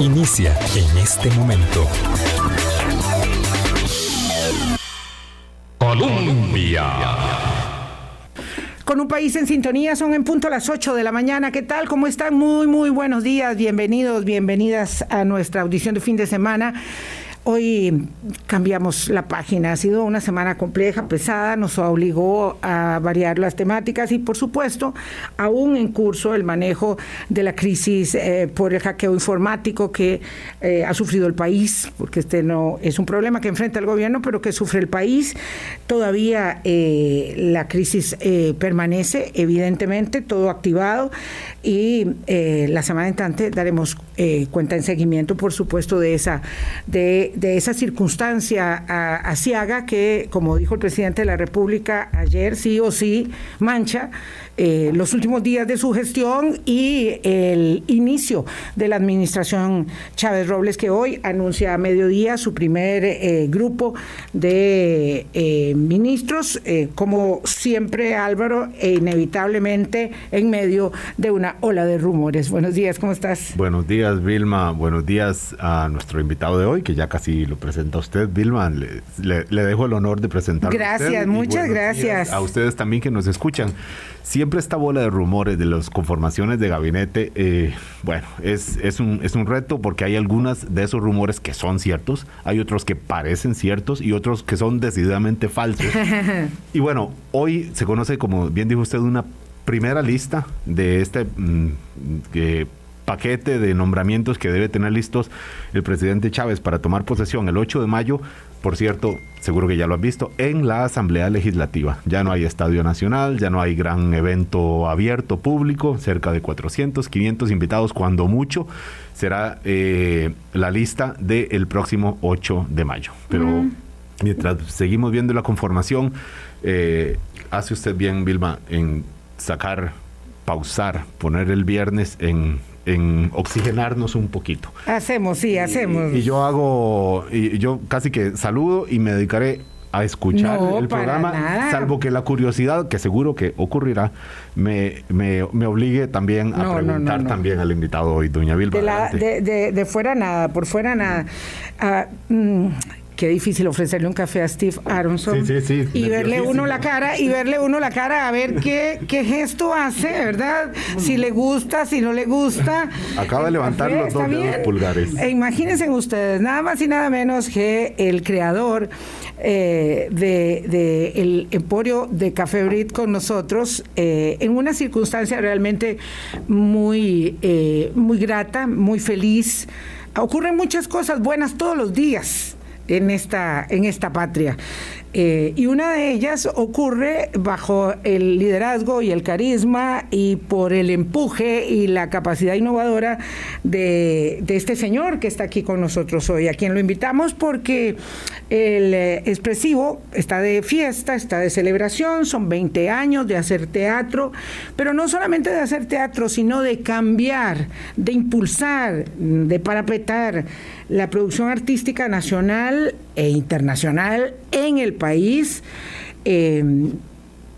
Inicia en este momento. Colombia. Con un país en sintonía, son en punto las 8 de la mañana. ¿Qué tal? ¿Cómo están? Muy, muy buenos días. Bienvenidos, bienvenidas a nuestra audición de fin de semana. Hoy cambiamos la página. Ha sido una semana compleja, pesada, nos obligó a variar las temáticas y, por supuesto, aún en curso el manejo de la crisis eh, por el hackeo informático que eh, ha sufrido el país, porque este no es un problema que enfrenta el gobierno, pero que sufre el país. Todavía eh, la crisis permanece, evidentemente, todo activado y la semana entrante daremos cuenta en seguimiento, por supuesto, de esa de de esa circunstancia asiaga que, como dijo el presidente de la República ayer, sí o sí mancha eh, los últimos días de su gestión y el inicio de la administración Chávez Robles, que hoy anuncia a mediodía su primer eh, grupo de eh, ministros, como siempre Álvaro, e inevitablemente en medio de una ola de rumores. Buenos días, ¿cómo estás? Buenos días, Vilma. Buenos días a nuestro invitado de hoy, que ya casi lo presenta usted, Vilma. Le, dejo el honor de presentar. Gracias, muchas gracias. A ustedes también que nos escuchan siempre esta bola de rumores de las conformaciones de gabinete, eh, bueno, es, es, un, es un reto porque hay algunas de esos rumores que son ciertos, hay otros que parecen ciertos y otros que son decididamente falsos. y bueno, hoy se conoce, como bien dijo usted, una primera lista de este mm, paquete de nombramientos que debe tener listos el presidente Chávez para tomar posesión el 8 de mayo por cierto, seguro que ya lo han visto, en la Asamblea Legislativa. Ya no hay Estadio Nacional, ya no hay gran evento abierto público, cerca de 400, 500 invitados, cuando mucho, será eh, la lista del próximo 8 de mayo. Pero mientras seguimos viendo la conformación, eh, hace usted bien, Vilma, en sacar, pausar, poner el viernes en en oxigenarnos un poquito. Hacemos, sí, hacemos. Y, yo hago, y yo casi que saludo y me dedicaré a escuchar el programa, salvo que la curiosidad, que seguro que ocurrirá, me, me, obligue también a preguntar también al invitado hoy, doña Vilma. De, de, de, fuera nada, por fuera nada. Ah, mm, qué difícil ofrecerle un café a Steve Aronson y verle uno la cara y verle uno la cara a ver qué, qué gesto hace, ¿verdad? Si le gusta, si no le gusta. Acaba de levantar los dos dedos pulgares. E imagínense ustedes, nada más y nada menos que el creador eh, de, el emporio de Café Brit con nosotros eh, en una circunstancia realmente muy, eh, muy grata, muy feliz. Ocurren muchas cosas buenas todos los días en esta, en esta patria. Eh, y una de ellas ocurre bajo el liderazgo y el carisma y por el empuje y la capacidad innovadora de, este señor que está aquí con nosotros hoy, a quien lo invitamos porque el eh, expresivo está de fiesta, está de celebración, son 20 años de hacer teatro, pero no solamente de hacer teatro, sino de cambiar, de impulsar, de parapetar la producción artística nacional e internacional en el país. Eh,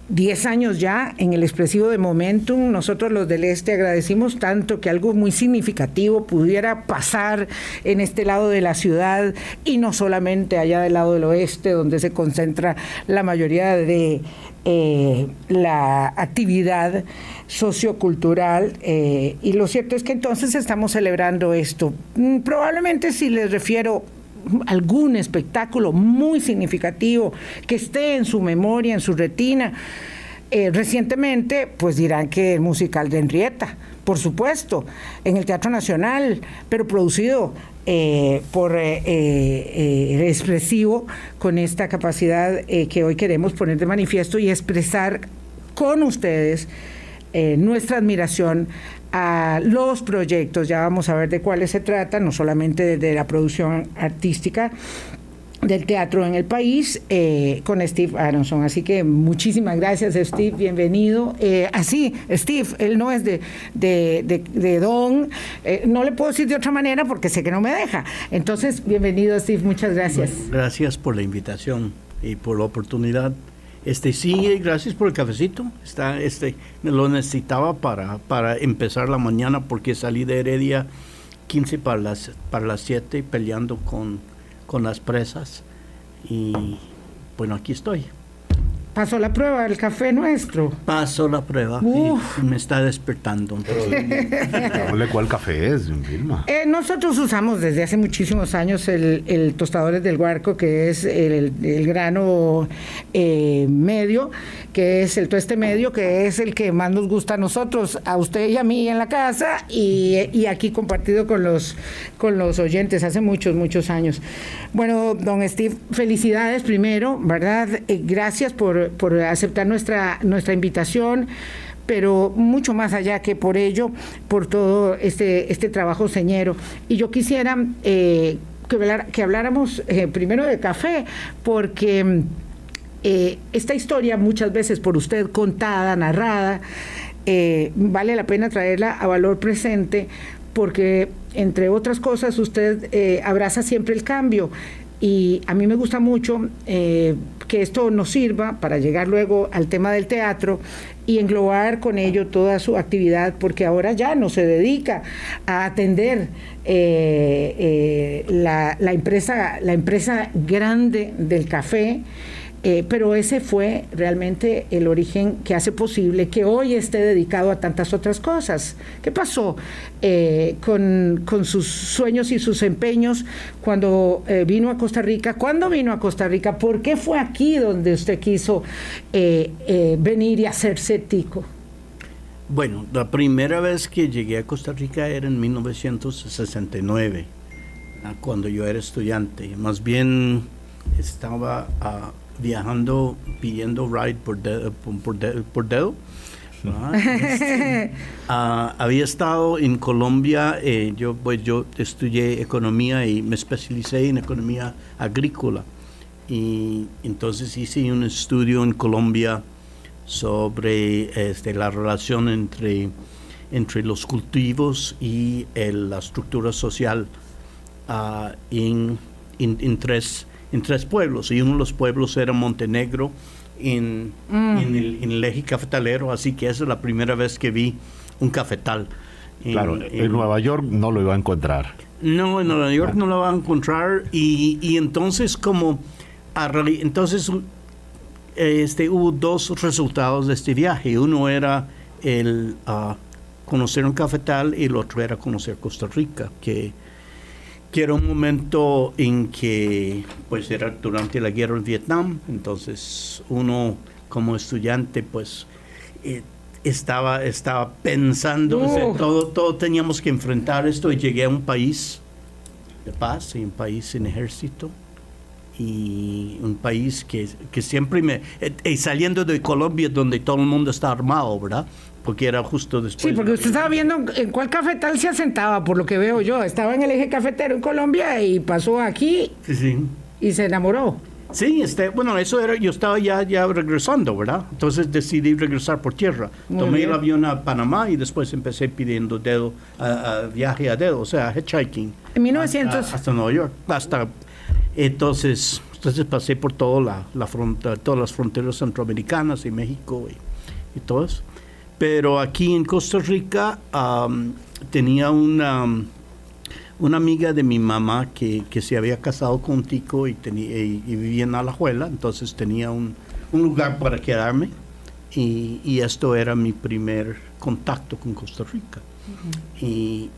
diez años ya en el expresivo de Momentum, nosotros los del Este agradecimos tanto que algo muy significativo pudiera pasar en este lado de la ciudad y no solamente allá del lado del oeste, donde se concentra la mayoría de eh, la actividad sociocultural. Eh, y lo cierto es que entonces estamos celebrando esto. Mm, probablemente si les refiero algún espectáculo muy significativo que esté en su memoria, en su retina. Eh, recientemente, pues dirán que el musical de Henrietta, por supuesto, en el Teatro Nacional, pero producido eh, por eh, expresivo con esta capacidad que hoy queremos poner de manifiesto y expresar con ustedes nuestra admiración a los proyectos, ya vamos a ver de cuáles se trata, no solamente de la producción artística, del teatro en el país eh, con Steve Aronson. Así que muchísimas gracias, Steve, bienvenido. Eh, así, Steve, él no es de, de, Don, eh, no le puedo decir de otra manera porque sé que no me deja. Entonces, bienvenido, Steve, muchas gracias. gracias por la invitación y por la oportunidad este sí, gracias por el cafecito. Está, este, lo necesitaba para, para empezar la mañana porque salí de Heredia 15 para las, para las 7 peleando con, con las presas. Y bueno, aquí estoy. Pasó la prueba del café nuestro. Pasó la prueba. Y me está despertando. ¿Cuál café es, Vilma? Eh, nosotros usamos desde hace muchísimos años el, el tostadores del Huarco, que es el, grano eh, medio, que es el tueste medio, que es el que más nos gusta a nosotros, a usted y a mí en la casa y, y aquí compartido con los, con los oyentes hace muchos, muchos años. Bueno, don Steve, felicidades primero, ¿verdad? Eh, gracias por por, aceptar nuestra, nuestra invitación pero mucho más allá que por ello, por todo este, este trabajo señero. Y yo quisiera eh, que, que, habláramos eh, primero de café, porque eh, esta historia muchas veces por usted contada, narrada, vale la pena traerla a valor presente, porque entre otras cosas usted abraza siempre el cambio. Y a mí me gusta mucho eh, que esto nos sirva para llegar luego al tema del teatro y englobar con ello toda su actividad, porque ahora ya no se dedica a atender eh, eh, la, la, empresa, la empresa grande del café, eh, pero ese fue realmente el origen que hace posible que hoy esté dedicado a tantas otras cosas. ¿Qué pasó eh, con, sus sueños y sus empeños cuando eh, vino a Costa Rica? ¿Cuándo vino a Costa Rica? ¿Por qué fue aquí donde usted quiso venir y hacerse tico? Bueno, la primera vez que llegué a Costa Rica era en 1969, ah, cuando yo era estudiante. Más bien estaba a viajando pidiendo ride por, por, dedo. Ah, había estado en Colombia, eh, yo pues yo estudié economía y me especialicé en economía agrícola y entonces hice un estudio en Colombia sobre este, la relación entre, entre los cultivos y la estructura social uh, en, en, tres en tres pueblos y uno de los pueblos era Montenegro en, mm. en, el, eje cafetalero, así que esa es la primera vez que vi un cafetal. Claro, en, Nueva York no lo iba a encontrar. No, en Nueva York no lo va a encontrar y, y entonces como entonces este hubo dos resultados de este viaje. Uno era el uh, conocer un cafetal y el otro era conocer Costa Rica, que que era un momento en que pues era durante la guerra en Vietnam, entonces uno como estudiante pues eh, estaba, estaba pensando, todo, todo teníamos que enfrentar esto. Y llegué a un país de paz y un país sin ejército y un país que, que siempre me... Eh, y saliendo de Colombia donde todo el mundo está armado, ¿verdad? porque era justo después. Sí, porque usted estaba viendo en cuál cafetal se asentaba, por lo que veo yo. Estaba en el eje cafetero en Colombia y pasó aquí sí, sí. y se enamoró. Sí, este, bueno, eso era, yo estaba ya, ya regresando, ¿verdad? Entonces decidí regresar por tierra. Tomé el avión a Panamá y después empecé pidiendo dedo, viaje a dedo, o sea, hitchhiking. En 1900. Hasta, Nueva York, hasta. Entonces, entonces pasé por toda la, la todas las fronteras centroamericanas y México y, y todo eso. Pero aquí en Costa Rica tenía una, una amiga de mi mamá que, se había casado con Tico y, tenía, y, vivía en Alajuela, entonces tenía un, lugar para quedarme y, esto era mi primer contacto con Costa Rica. y,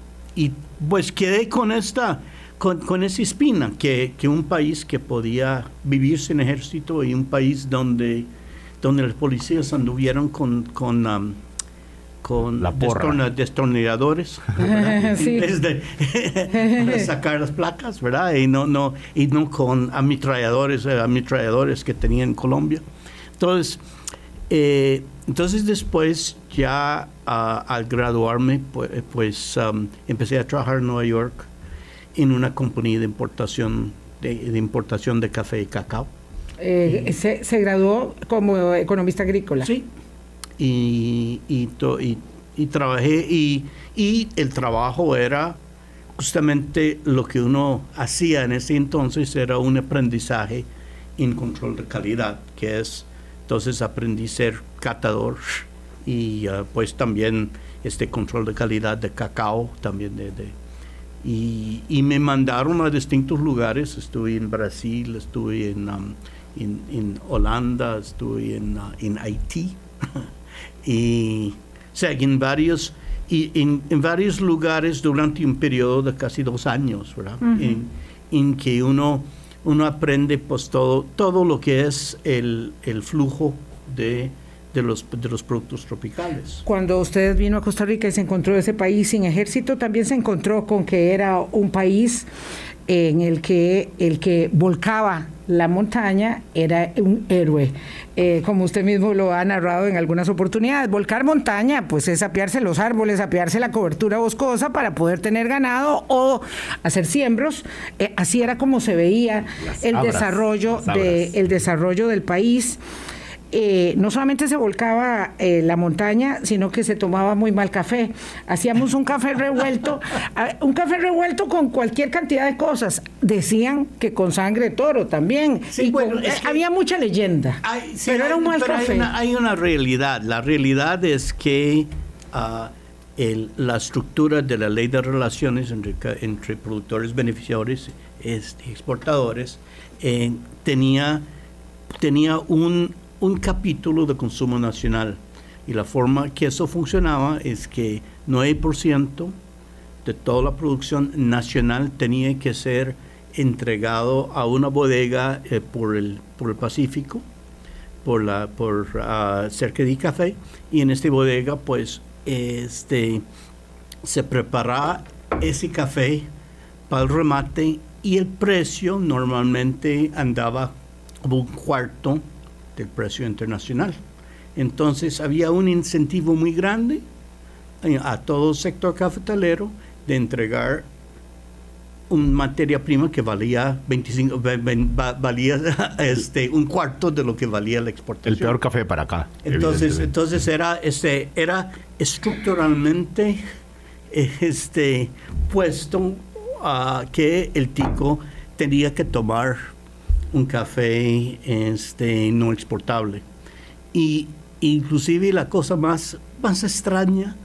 pues quedé con esta, con, esa espina, que, un país que podía vivir sin ejército y un país donde, donde los policías anduvieron con, con con la destornilladores de, sacar las placas, ¿verdad? Y no, no, y no con ametralladores, eh, ametralladores que tenía en Colombia. Entonces, eh, entonces después ya ah, al graduarme, pues, pues um, empecé a trabajar en Nueva York en una compañía de importación de, importación de café y cacao. Eh, se, se graduó como economista agrícola. Sí, y, y, trabajé y, y, el trabajo era justamente lo que uno hacía en ese entonces, era un aprendizaje en control de calidad, que es Entonces aprendí a ser catador y ah, pues también este control de calidad de cacao también de, y, y, me mandaron a distintos lugares. Estuve en Brasil estuve en, um, en, Holanda estuve en, uh, en Haití. Y o sea en varios y en, en, varios lugares durante un periodo de casi dos años ¿verdad? en, en, que uno uno aprende pues todo todo lo que es el, el flujo de de los, de los productos tropicales. Cuando usted vino a Costa Rica y se encontró ese país sin ejército, también se encontró con que era un país en el que el que volcaba la montaña era un héroe. Eh, como usted mismo lo ha narrado en algunas oportunidades, volcar montaña pues es apiarse los árboles, apiarse la cobertura boscosa para poder tener ganado o hacer siembros. Eh, así era como se veía el desarrollo de, el desarrollo del país. Eh, no solamente se volcaba eh, la montaña, sino que se tomaba muy mal café. Hacíamos un café revuelto, un café revuelto con cualquier cantidad de cosas. Decían que con sangre de toro también. y había mucha leyenda. pero era un mal café. Hay una, realidad. La realidad es que ah, la estructura de la ley de relaciones entre, productores, beneficiarios y exportadores eh, tenía, tenía un un capítulo de consumo nacional. Y la forma que eso funcionaba es que 9% de toda la producción nacional tenía que ser entregado a una bodega eh, por, el, por el Pacífico, por, la, por uh, cerca de café, y en esta bodega pues este, se preparaba ese café para el remate y el precio normalmente andaba un cuarto del precio internacional. Entonces había un incentivo muy grande eh, a todo el sector cafetalero de entregar una materia prima que valía 25 valía este un cuarto de lo que valía la exportación. El peor café para acá. Entonces entonces era este era estructuralmente este puesto a que el tico tenía que tomar un café este, no exportable. Y inclusive la cosa más, más extraña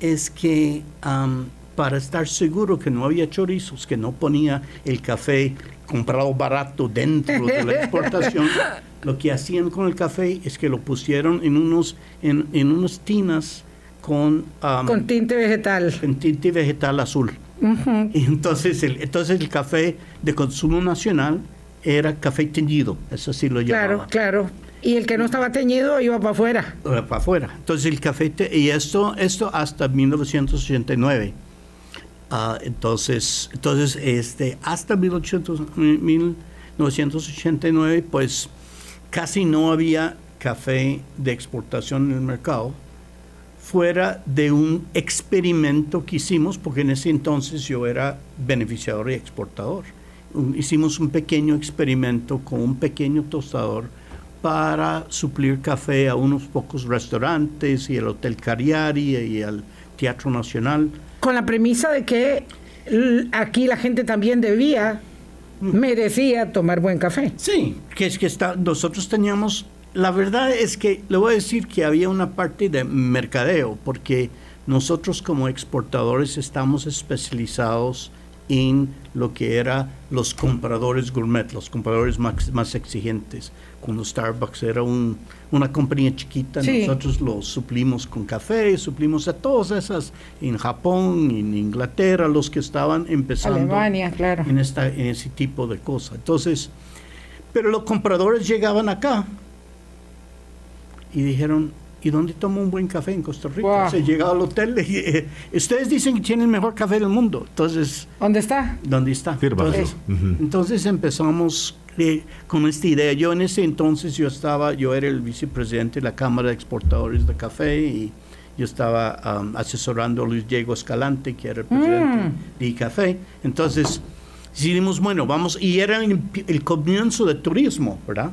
es que para estar seguro que no había chorizos, que no ponía el café comprado barato dentro de la exportación, lo que hacían con el café es que lo pusieron en unos, en, en unos tinas con... con tinte vegetal. Con tinte vegetal azul. y entonces, el, entonces el café de consumo nacional era café teñido, eso sí lo llamaba. Claro, claro. Y el que no estaba teñido iba para afuera. Iba para afuera. Entonces el café, y esto, esto hasta 1989. Ah, entonces, entonces este, hasta 1989, pues casi no había café de exportación en el mercado, fuera de un experimento que hicimos, porque en ese entonces yo era beneficiador y exportador hicimos un pequeño experimento con un pequeño tostador para suplir café a unos pocos restaurantes y el Hotel Cariari y al Teatro Nacional. Con la premisa de que aquí la gente también debía, mm. merecía tomar buen café. Sí, que es que está, nosotros teníamos, la verdad es que le voy a decir que había una parte de mercadeo, porque nosotros como exportadores estamos especializados en lo que era los compradores gourmet, los compradores más, más exigentes. Cuando Starbucks era un, una compañía chiquita, nosotros lo suplimos con café, suplimos a todas esas en Japón, en Inglaterra, los que estaban empezando Alemania, claro. en, esta, en ese tipo de cosas. Entonces, pero los compradores llegaban acá y dijeron, ¿Y dónde tomo un buen café en Costa Rica? Se llega al hotel y eh, ustedes dicen que tienen el mejor café del mundo. Entonces, ¿dónde está? ¿Dónde está? Entonces, entonces empezamos eh, con esta idea. Yo en ese entonces yo estaba, yo era el vicepresidente de la Cámara de Exportadores de Café y yo estaba um, asesorando a Luis Diego Escalante, que era el presidente mm. de Café. Entonces decidimos, bueno, vamos, y era el, el comienzo del turismo, ¿verdad?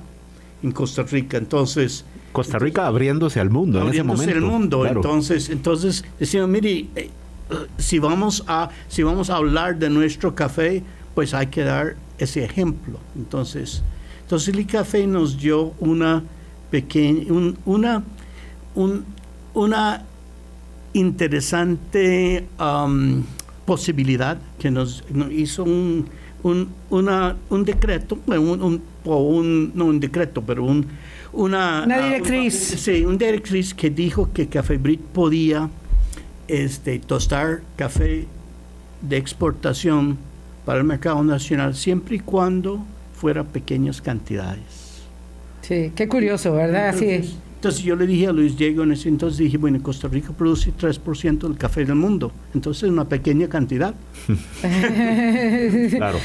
En Costa Rica. Entonces Costa Rica abriéndose al mundo en ese momento. al mundo. Entonces, entonces decimos, mire, eh, si vamos a si vamos a hablar de nuestro café, pues hay que dar ese ejemplo. Entonces, entonces el café nos dio una pequeña, una, una interesante um, posibilidad que nos, hizo un, un, una, un decreto, un, un, no un decreto, pero un, una, una directriz. sí, un directriz que dijo que Café Brit podía este, tostar café de exportación para el mercado nacional siempre y cuando fuera pequeñas cantidades. Sí, qué curioso, ¿verdad? Entonces, Entonces yo le dije a Luis Diego en ese entonces, dije, bueno, Costa Rica produce 3% del café del mundo, entonces es una pequeña cantidad. claro.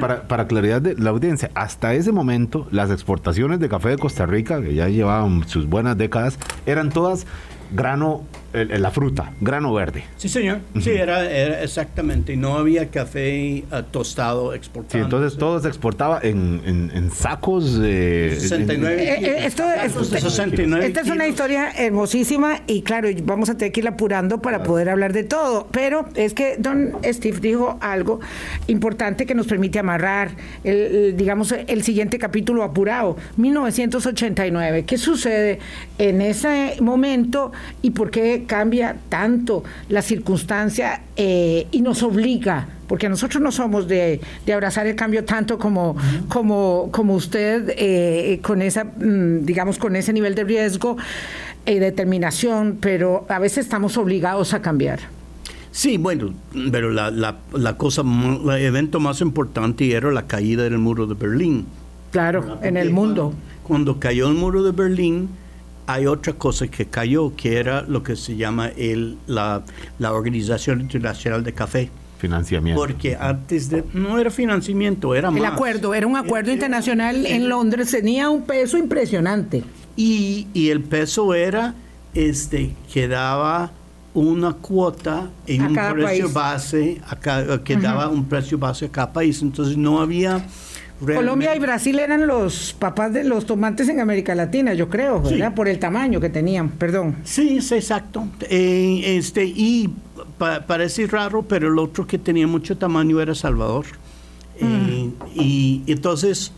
para, para, claridad de la audiencia, hasta ese momento las exportaciones de café de Costa Rica, que ya llevaban sus buenas décadas, eran todas grano la fruta, grano verde. Sí, señor. Sí, era, exactamente. No había café uh, tostado exportado. Sí, entonces todo se exportaba en, en, sacos de... 69 eh, eh, esto, Esta es una historia hermosísima y claro, vamos a tener que irla apurando para poder hablar de todo. Pero es que don Steve dijo algo importante que nos permite amarrar, el, digamos, el siguiente capítulo apurado. 1989. ¿Qué sucede en ese momento y por qué cambia tanto la circunstancia eh, y nos obliga, porque nosotros no somos de, abrazar el cambio tanto como, como, como usted, eh, con esa, mm, digamos, con ese nivel de riesgo y determinación, pero a veces estamos obligados a cambiar. Sí, bueno, pero la, la, la cosa, el evento más importante era la caída del muro de Berlín. Claro, en el mundo. Cuando cayó el muro de Berlín, hay otra cosa que cayó, que era lo que se llama el, la, la Organización Internacional de Café. Financiamiento. Porque antes de, no era financiamiento, era más. El acuerdo, era un acuerdo internacional en Londres, tenía un peso impresionante. Y, y el peso era, este, que daba una cuota en un precio base, que daba un precio base a cada país. Entonces no había Colombia y Brasil eran los papás de los tomates en América Latina, yo creo, ¿verdad? Por el tamaño que tenían, perdón. Sí, es exacto. Eh, este, y parece raro, pero el otro que tenía mucho tamaño era Salvador. Eh, mm. y entonces,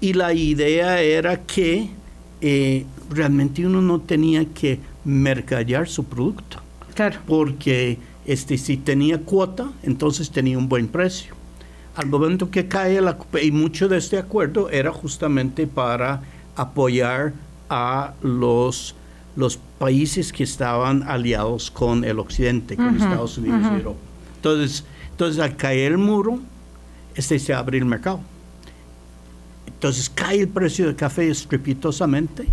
y la idea era que eh, realmente uno no tenía que mercadear su producto. Claro. Porque este, si tenía cuota, entonces tenía un buen precio al momento que cae la, y mucho de este acuerdo era justamente para apoyar a los los países que estaban aliados con el occidente, con Estados Unidos y Europa. Entonces, entonces al caer el muro, este se abre el mercado. Entonces cae el precio del café estrepitosamente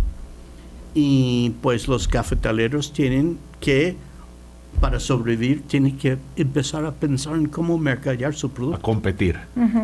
y pues los cafetaleros tienen que para sobrevivir tiene que empezar a pensar en cómo mercadear su producto. A competir.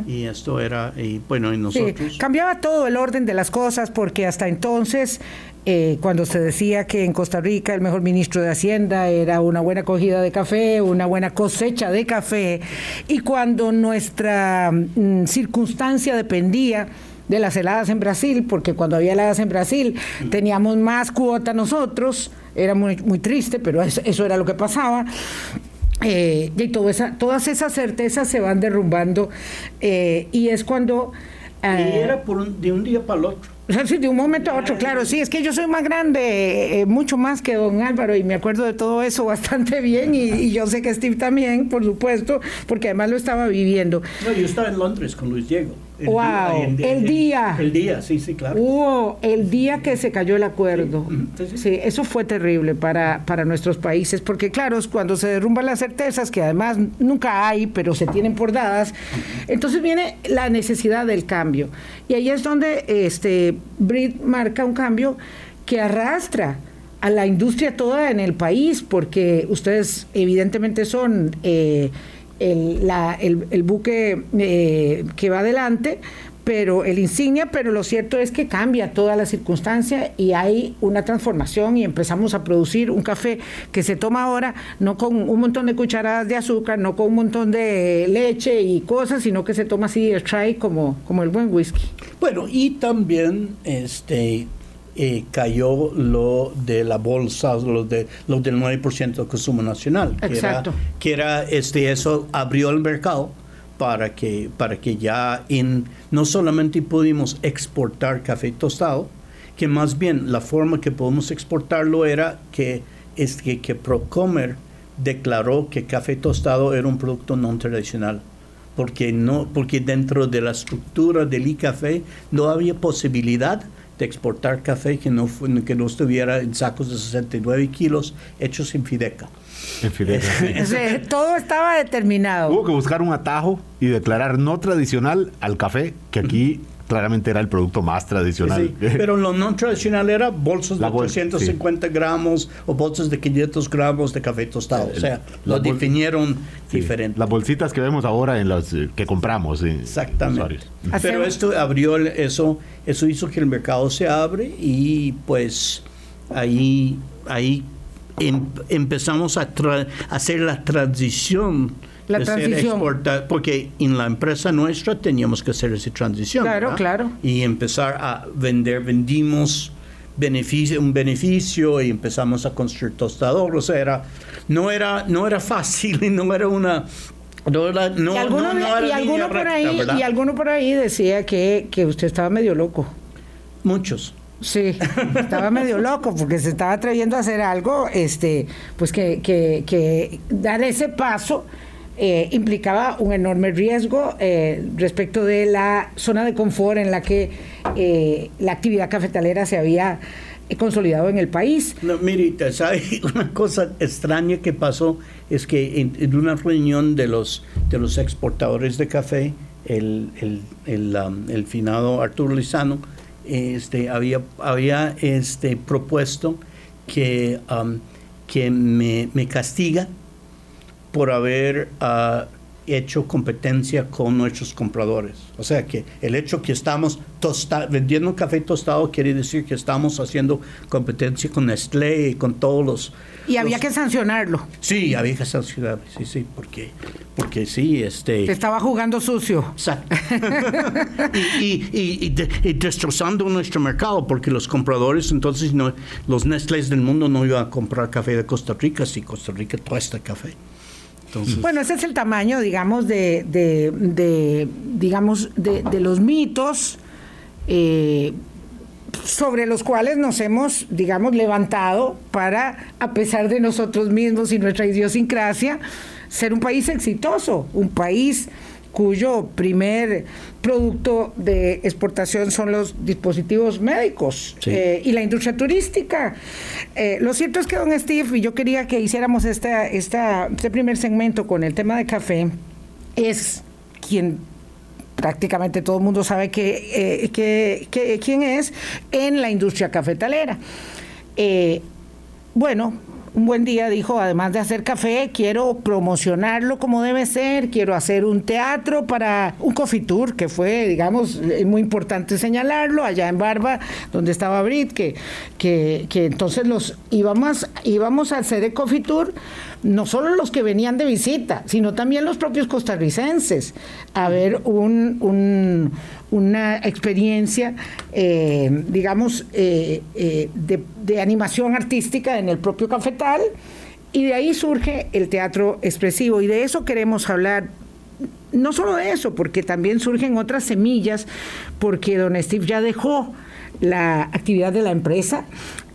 Y esto era, y bueno, y nosotros... cambiaba todo el orden de las cosas porque hasta entonces, eh, cuando se decía que en Costa Rica el mejor ministro de Hacienda era una buena cogida de café, una buena cosecha de café, y cuando nuestra mm, circunstancia dependía de las heladas en Brasil, porque cuando había heladas en Brasil teníamos más cuota nosotros, era muy, muy triste, pero eso, era lo que pasaba. Eh, y todo esa, todas esas certezas se van derrumbando eh, y es cuando... y eh, era por de un día para el otro. Sí, de un momento a otro, claro, sí, es que yo soy más grande, mucho más que don Álvaro, y me acuerdo de todo eso bastante bien, y, y, yo sé que Steve también, por supuesto, porque además lo estaba viviendo. No, yo estaba en Londres con Luis Diego. El wow, el día. El día, sí, sí, claro. Wow, el día que se cayó el acuerdo. Sí, eso fue terrible para, para nuestros países, porque claro, cuando se derrumban las certezas, que además nunca hay, pero se tienen por dadas, entonces viene la necesidad del cambio. Y ahí es donde este Brit marca un cambio que arrastra a la industria toda en el país, porque ustedes evidentemente son... Eh, el, la, el, buque eh, que va adelante, pero el insignia, pero lo cierto es que cambia toda la circunstancia y hay una transformación y empezamos a producir un café que se toma ahora no con un montón de cucharadas de azúcar, no con un montón de leche y cosas, sino que se toma así try como, como el buen whisky. Bueno, y también este eh, cayó lo de la bolsa, lo, de, lo del 9% del consumo nacional. Que Exacto. Era, que era, este, eso abrió el mercado para que, para que ya en, no solamente pudimos exportar café tostado, que más bien la forma que podemos exportarlo era que, es que, que Procomer declaró que café tostado era un producto no tradicional porque no porque dentro de la estructura del iCafé no había posibilidad de exportar café que no, que no estuviera en sacos de 69 kilos hechos en Fideca. En Fideca. todo estaba determinado. Hubo que buscar un atajo y declarar no tradicional al café, que aquí claramente era el producto más tradicional. pero lo no tradicional era bolsas de 350 gramos o bolsas de 500 gramos de café tostado. o sea, lo definieron diferente. Las bolsitas que vemos ahora en las eh, que compramos. Exactamente. Pero esto abrió eso, eso hizo que el mercado se abre y pues ahí, ahí em, empezamos a hacer la transición la transición. porque en la empresa nuestra teníamos que hacer esa transición. Claro, claro. Y empezar a vender, vendimos beneficio, un beneficio y empezamos a construir tostador. O sea, era, no, era, no era fácil y no era una... No era, no, y alguno, y alguno por ahí y alguno por ahí decía que, que usted estaba medio loco. Muchos. Sí, estaba medio loco porque se estaba atreviendo a hacer algo, este, pues que, que, que dar ese paso eh, implicaba un enorme riesgo eh, respecto de la zona de confort en la que eh, la actividad cafetalera se había consolidado en el país. No, mirita. Una cosa extraña que pasó es que en, una reunión de los, de los exportadores de café, el, el, el, um, el finado Arturo Lizano este, había, había este, propuesto que, um, que me, me castiga por haber uh, hecho competencia con nuestros compradores. O sea que el hecho que estamos vendiendo café tostado quiere decir que estamos haciendo competencia con Nestlé y con todos los... Y había que sancionarlo. Sí, había que sancionarlo, sí, sí, porque, porque sí, este... Se estaba jugando sucio. Exacto. y, y, y, destrozando nuestro mercado, porque los compradores, entonces, no, los Nestlés del mundo no iban a comprar café de Costa Rica si Costa Rica tuesta café. Bueno, ese es el tamaño, digamos, de, de, digamos, de, los mitos eh, sobre los cuales nos hemos, digamos, levantado para, a pesar de nosotros mismos y nuestra idiosincrasia, ser un país exitoso, un país cuyo primer producto de exportación son los dispositivos médicos eh, y la industria turística. Eh, lo cierto es que, don Steve, y yo quería que hiciéramos esta, esta, este primer segmento con el tema de café, es quien prácticamente todo el mundo sabe que, eh, quién es en la industria cafetalera. bueno, un buen día dijo, además de hacer café, quiero promocionarlo como debe ser, quiero hacer un teatro para un coffee tour, que fue, digamos, muy importante señalarlo, allá en Barba, donde estaba Brit, que, que, entonces los íbamos, íbamos a hacer el coffee tour no solo los que venían de visita, sino también los propios costarricenses, a ver un, una experiencia, eh, digamos, eh, eh, de, animación artística en el propio cafetal, y de ahí surge el teatro expresivo, y de eso queremos hablar. No solo de eso, porque también surgen otras semillas, porque don Steve ya dejó la actividad de la empresa,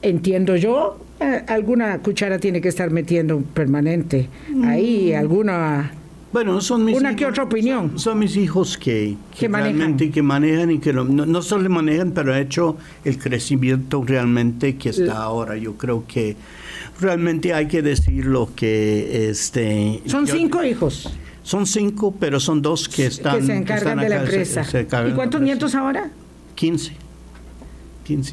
entiendo yo, eh, alguna cuchara tiene que estar metiendo permanente ahí, mm. alguna... Bueno, son mis una que otra opinión. Son, mis hijos que, que, manejan. que manejan y que no, no, solo manejan, pero ha hecho el crecimiento realmente que está ahora. Yo creo que realmente hay que decir lo que este. Son cinco hijos. Son cinco, pero son dos que están. Que se encargan de la empresa. ¿Y cuántos nietos ahora? Quince.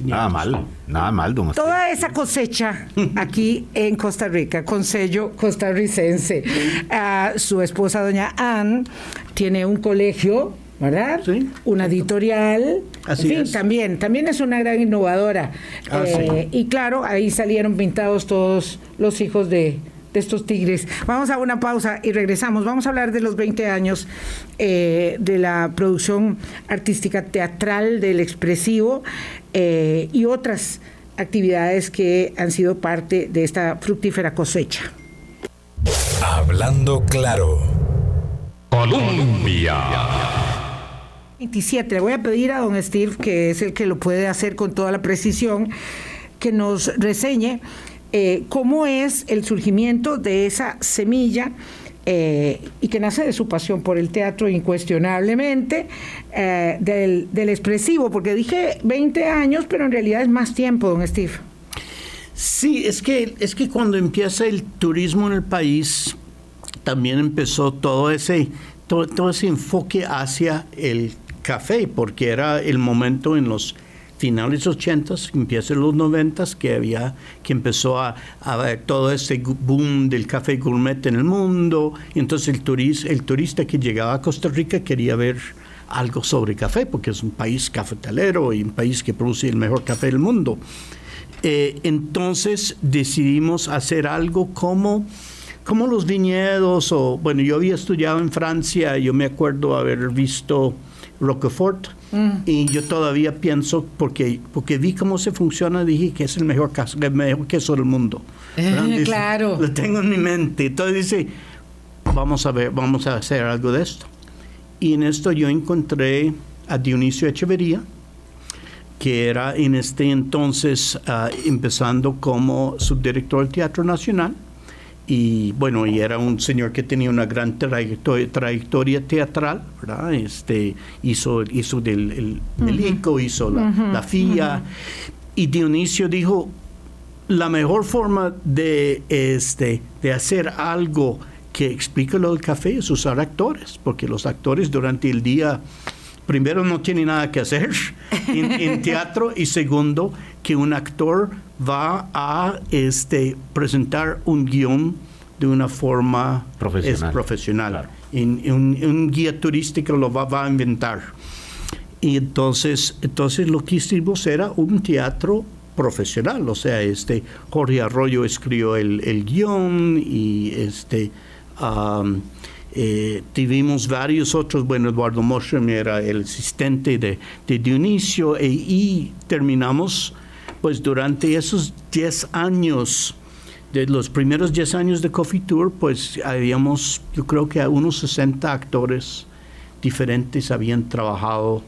Nada mal, nada mal, don Toda esa cosecha aquí en Costa Rica, con sello costarricense. Ah, su esposa, doña Ann, tiene un colegio ¿verdad? Sí. Una editorial. Así en fin, también, también es una gran innovadora. Ah, eh, y claro, ahí salieron pintados todos los hijos de, de estos tigres. Vamos a una pausa y regresamos. Vamos a hablar de los 20 años eh, de la producción artística teatral del expresivo eh, y otras actividades que han sido parte de esta fructífera cosecha. Hablando claro. Colombia. 27. Le voy a pedir a don Steve, que es el que lo puede hacer con toda la precisión, que nos reseñe eh, cómo es el surgimiento de esa semilla eh, y que nace de su pasión por el teatro incuestionablemente, eh, del, del, expresivo, porque dije 20 años, pero en realidad es más tiempo, don Steve. Sí, es que, es que cuando empieza el turismo en el país, también empezó todo ese, todo, todo ese enfoque hacia el café, porque era el momento en los finales 80, empieza en los 90 que había que empezó a, haber todo ese boom del café gourmet en el mundo, entonces el, turista, el turista que llegaba a Costa Rica quería ver algo sobre café, porque es un país cafetalero y un país que produce el mejor café del mundo. Eh, entonces decidimos hacer algo como como los viñedos o bueno yo había estudiado en Francia yo me acuerdo haber visto Roquefort. Mm. Y yo todavía pienso, porque, porque vi cómo se funciona, dije que es el mejor, caso, el mejor queso del mundo. Eh, claro. Lo tengo en mi mente. Entonces dice, vamos a ver, vamos a hacer algo de esto. Y en esto yo encontré a Dionisio Echeverría, que era en este entonces ah, empezando como subdirector del Teatro Nacional y bueno, y era un señor que tenía una gran trayectoria, teatral, ¿verdad? Este, hizo, hizo del el, ICO, hizo la, FIA, y Dionisio dijo, la mejor forma de, este, de hacer algo que explique lo del café es usar actores, porque los actores durante el día, primero, no tienen nada que hacer en, teatro, y segundo, que un actor va a este, presentar un guion de una forma profesional. Es profesional. un, guía turístico lo va, a inventar. Y entonces, entonces lo que hicimos era un teatro profesional, o sea, este Jorge Arroyo escribió el, el guion y este eh, tuvimos varios otros, bueno, Eduardo Moschem era el asistente de, de Dionisio e, y terminamos pues durante esos 10 años, de los primeros 10 años de Coffee Tour, pues habíamos, yo creo que unos 60 actores diferentes habían trabajado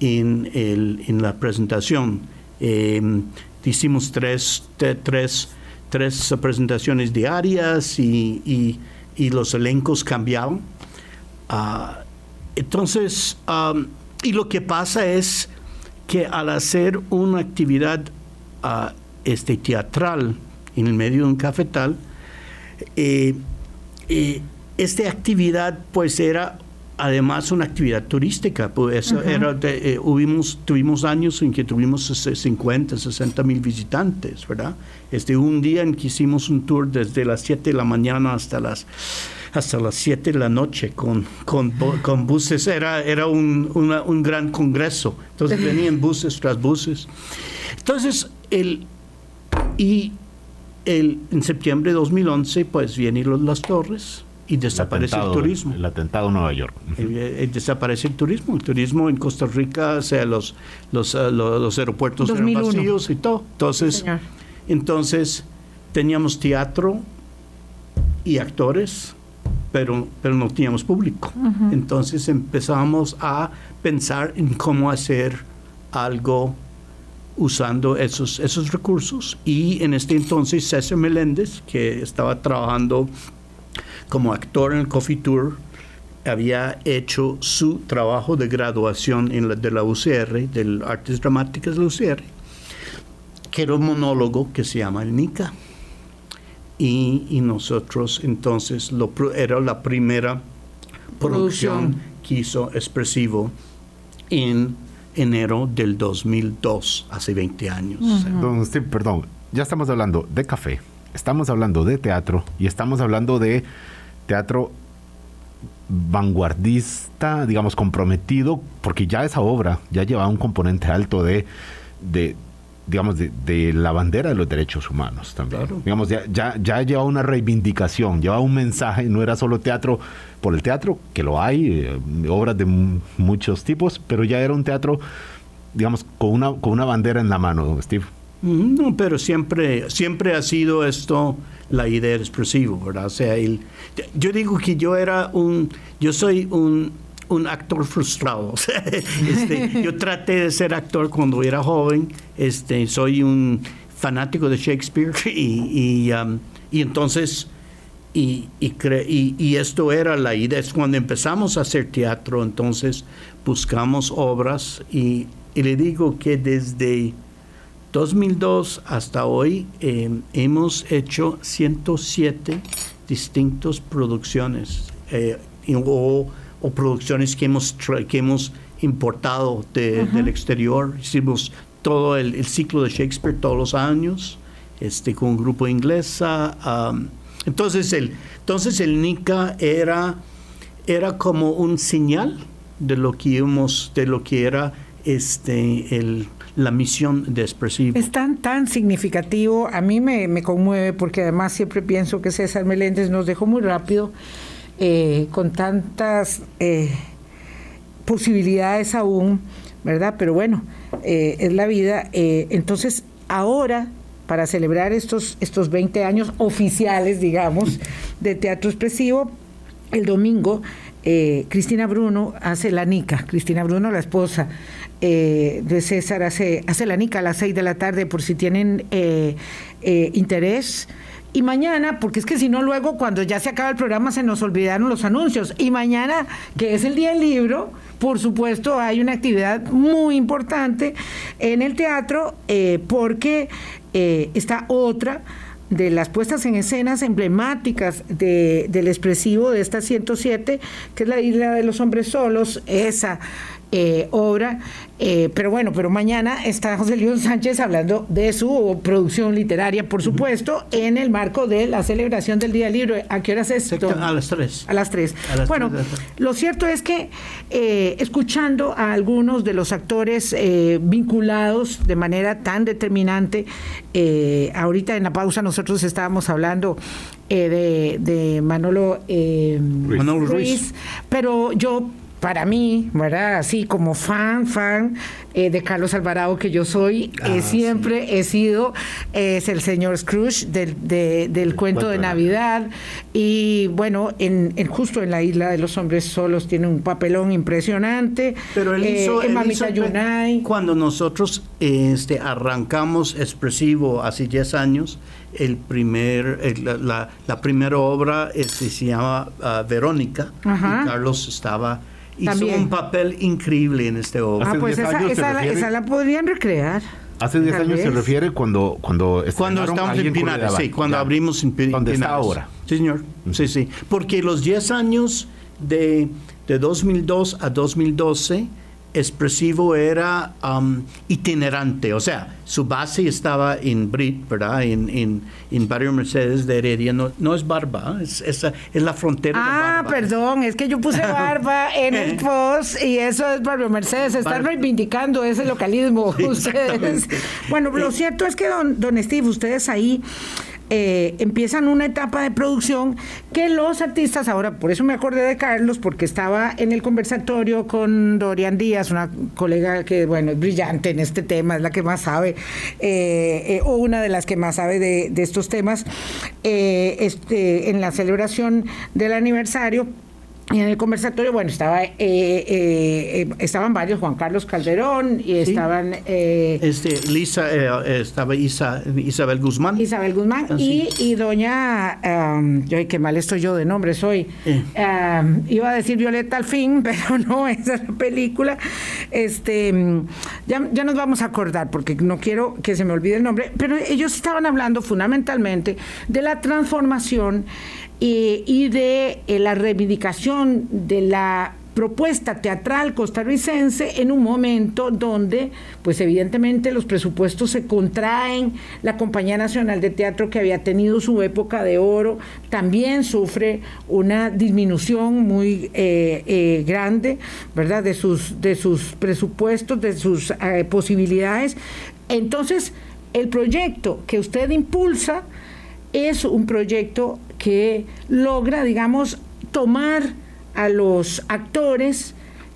en, el, en la presentación. Em, hicimos tres, tres, tres presentaciones diarias y, y, los elencos cambiaban. Ah, entonces, y lo que pasa es que al hacer una actividad uh, este, teatral en el medio de un cafetal, eh, eh, esta actividad pues era además una actividad turística. Pues era eh, tuvimos años en que tuvimos 50, 60 mil visitantes, ¿verdad? Este, un día en que hicimos un tour desde las 7 de la mañana hasta las hasta las 7 de la noche con, con, con buses. Era, era un, un, gran congreso. Entonces venían buses tras buses. Entonces, el, y el, en septiembre de 2011, pues vienen las torres y desaparece el, turismo. El atentado en Nueva York. desaparece el turismo. El turismo en Costa Rica, o sea, los, los, ah, los, aeropuertos eran vacíos y todo. Entonces, entonces teníamos teatro y actores pero, pero no teníamos público. Entonces empezamos a pensar en cómo hacer algo usando esos, esos recursos. Y en este entonces César Meléndez, que estaba trabajando como actor en el Coffee Tour, había hecho su trabajo de graduación en la, de la UCR, del Artes Dramáticas de la UCR, que era un monólogo que se llama El Nica y, nosotros entonces lo, era la primera producción, que hizo Expresivo en enero del 2002, hace 20 años. Don Steve, perdón, ya estamos hablando de café, estamos hablando de teatro y estamos hablando de teatro vanguardista, digamos, comprometido, porque ya esa obra ya lleva un componente alto de, de, digamos, de, la bandera de los derechos humanos también. Digamos, ya, ya, ya lleva una reivindicación, lleva un mensaje, no era solo teatro por el teatro, que lo hay, eh, obras de muchos tipos, pero ya era un teatro, digamos, con una, con una bandera en la mano, Steve. No, pero siempre, siempre ha sido esto la idea expresiva, ¿verdad? O sea, el, yo digo que yo era un, yo soy un un actor frustrado. Este, yo traté de ser actor cuando era joven. Este, soy un fanático de Shakespeare y, um, entonces y, y, esto era la idea. Es cuando empezamos a hacer teatro, entonces buscamos obras y, le digo que desde 2002 hasta hoy em, hemos hecho 107 distintas producciones eh, o, producciones que hemos, que hemos importado del exterior. Hicimos todo el, ciclo de Shakespeare todos los años este, con un grupo inglesa. entonces, el, entonces el NICA era, era como un señal de lo que, íbamos, de lo que era este, el, la misión de Expresivo. Es tan, tan significativo, a mí me, conmueve porque además siempre pienso que César Meléndez nos dejó muy rápido eh, con tantas eh, posibilidades aún, ¿verdad? Pero bueno, eh, es la vida. entonces, ahora, para celebrar estos, estos 20 años oficiales, digamos, de Teatro Expresivo, el domingo Cristina Bruno hace la nica, Cristina Bruno, la esposa eh, de César hace, hace la nica a las 6 de la tarde por si tienen eh, eh, interés. Y mañana, porque es que si no, luego cuando ya se acaba el programa se nos olvidaron los anuncios. Y mañana, que es el Día del Libro, por supuesto hay una actividad muy importante en el teatro porque está otra de las puestas en escenas emblemáticas del expresivo de esta 107, que es la Isla de los Hombres Solos, esa eh, obra. Eh, pero bueno, pero mañana está José León Sánchez hablando de su producción literaria, por supuesto, en el marco de la celebración del Día Libre. ¿A qué horas es esto? A las tres. A las tres. bueno, lo cierto es que eh, escuchando a algunos de los actores vinculados de manera tan determinante, ahorita en la pausa nosotros estábamos hablando de, Manolo, Manolo Ruiz, pero yo para mí, ¿verdad? Así como fan, fan eh, de Carlos Alvarado que yo soy, eh, ah, siempre he sido, es el señor Scrooge del, del cuento de Navidad. Y bueno, en, justo en la isla de los hombres solos tiene un papelón impresionante. Pero él eh, hizo, cuando nosotros este, arrancamos Expresivo hace 10 años, el primer, la, la, primera obra este, se llama ah, Verónica y Carlos estaba hizo un papel increíble en este obra. Ah, pues esa, esa, la, podrían recrear. Hace 10 años se refiere cuando cuando cuando estamos en Pinares, sí, cuando abrimos en Pinares. ¿Dónde está ahora? Sí, señor. Sí, sí. Porque los 10 años de, de 2002 a 2012 expresivo era um, itinerante, o sea, su base estaba en Brit, ¿verdad? En, en, Barrio Mercedes de Heredia, no, no es Barba, es, es, la frontera ah, perdón, es que yo puse Barba en el post y eso es Barrio Mercedes, están reivindicando ese localismo ustedes. Bueno, lo cierto es que, don, don Steve, ustedes ahí eh, empiezan una etapa de producción que los artistas, ahora por eso me acordé de Carlos, porque estaba en el conversatorio con Dorian Díaz, una colega que, bueno, es brillante en este tema, es la que más sabe, eh, eh, o una de las que más sabe de, de estos temas, este, en la celebración del aniversario en el conversatorio, bueno, estaba eh, eh, eh, estaban varios, Juan Carlos Calderón, y estaban... este, Lisa, estaba Isabel Guzmán. Isabel Guzmán, ah, y, y, doña, yo, qué mal estoy yo de nombre, soy, iba a decir Violeta al fin, pero no, esa es la película. Este, ya, ya nos vamos a acordar, porque no quiero que se me olvide el nombre, pero ellos estaban hablando fundamentalmente de la transformación y de eh, la reivindicación de la propuesta teatral costarricense en un momento donde, pues evidentemente los presupuestos se contraen, la Compañía Nacional de Teatro que había tenido su época de oro también sufre una disminución muy eh, eh, grande, ¿verdad? De sus, de sus presupuestos, de sus posibilidades. Entonces, el proyecto que usted impulsa es un proyecto que logra, digamos, tomar a los actores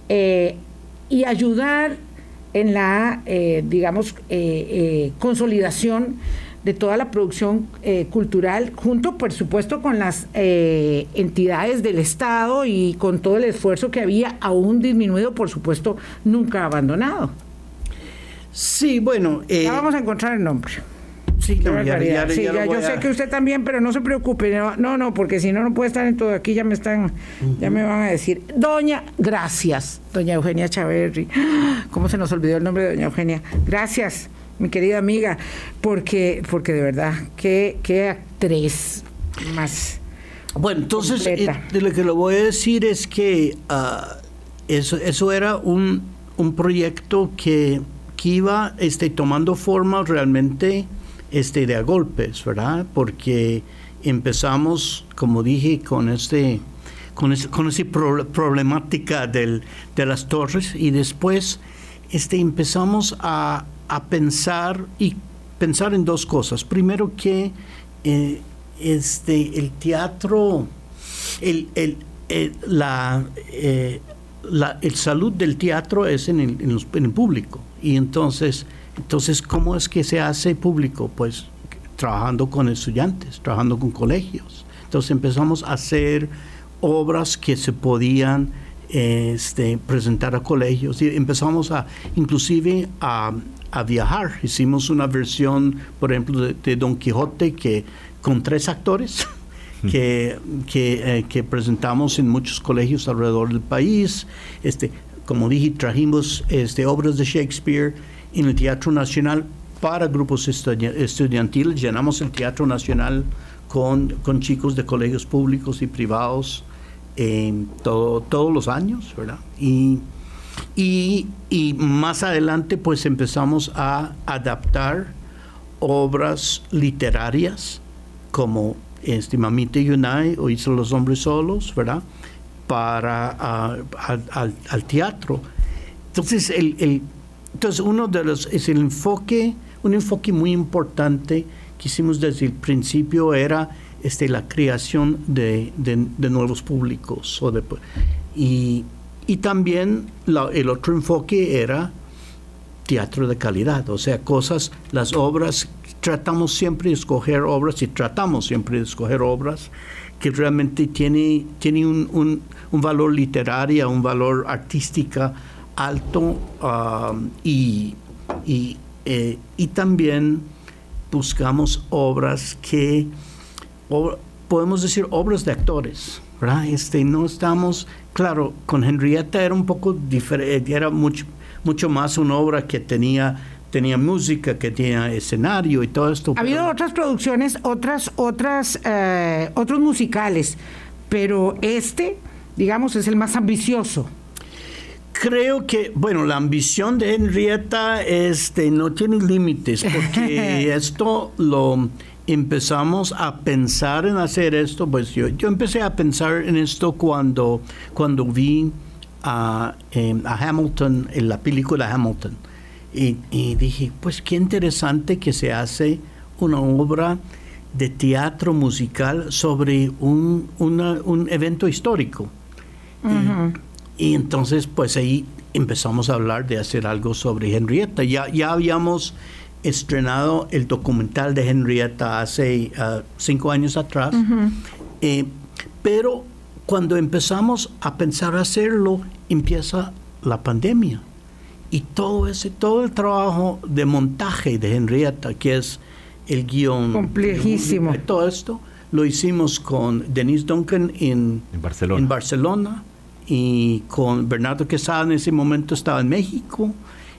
eh, y ayudar en la, eh, digamos, eh, consolidación de toda la producción cultural, junto por supuesto con las entidades del Estado y con todo el esfuerzo que había, aún disminuido, por supuesto, nunca abandonado. Sí, bueno. ya vamos a encontrar el nombre. Sí, ya, yo sé que usted también, pero no se preocupe. No, no, porque si no, no puede estar en todo. Aquí ya me están, ya me van a decir. Doña, gracias, doña Eugenia Chaverri. ¿Cómo se nos olvidó el nombre de doña Eugenia? Gracias, mi querida amiga, porque, porque de verdad, qué, qué actriz más. Bueno, entonces, eh, lo que le voy a decir es que ah, eso, eso era un, un proyecto que, que iba este, tomando forma realmente esta idea golpes, ¿verdad? Porque empezamos, como dije, con este con, ese, con esa problemática del, de las torres y después este, empezamos a, a, pensar y pensar en dos cosas. Primero que eh, este, el teatro, el, el, la, eh, la el salud del teatro es en el, en el público y entonces entonces, ¿cómo es que se hace público? Pues trabajando con estudiantes, trabajando con colegios. Entonces empezamos a hacer obras que se podían este, presentar a colegios y empezamos a inclusive a, viajar. Hicimos una versión, por ejemplo, de, Don Quijote que con tres actores. Que, eh, que, presentamos en muchos colegios alrededor del país. Este, como dije, trajimos este, obras de Shakespeare en el Teatro Nacional para grupos estudiantiles. Llenamos el Teatro Nacional con, con chicos de colegios públicos y privados todo, todos los años, ¿verdad? Y, y, y, más adelante pues empezamos a adaptar obras literarias como este, Mamita Yunay o Hizo los Hombres Solos, ¿verdad? Para al, teatro. Entonces el, el, entonces, uno de los es el enfoque, un enfoque muy importante que hicimos desde el principio era este, la creación de, nuevos públicos. O de, y, y también el otro enfoque era teatro de calidad, o sea, cosas, las obras, tratamos siempre de escoger obras y tratamos siempre de escoger obras que realmente tienen tiene un, un, un valor literario, un valor artística alto um, y, eh, y, también buscamos obras que, podemos decir, obras de actores, ¿verdad? Este, no estamos, claro, con Henrietta era un poco diferente, era mucho, mucho más una obra que tenía tenía música, que tenía escenario y todo esto. Ha habido otras producciones, otras, otras, eh, otros musicales, pero este, digamos, es el más ambicioso creo que, bueno, la ambición de Henrietta este, no tiene límites, porque esto lo empezamos a pensar en hacer esto, pues yo, yo empecé a pensar en esto cuando, cuando vi a, em, a Hamilton, en la película Hamilton, y, dije, pues qué interesante que se hace una obra de teatro musical sobre un, un evento histórico. Y entonces, pues ahí empezamos a hablar de hacer algo sobre Henrietta. Ya, ya habíamos estrenado el documental de Henrietta hace ah, cinco años atrás, eh, pero cuando empezamos a pensar hacerlo, empieza la pandemia. Y todo ese, todo el trabajo de montaje de Henrietta, que es el guion. Complejísimo. todo esto, lo hicimos con Denise Duncan en, Barcelona. En Barcelona y con Bernardo Quesada en ese momento estaba en México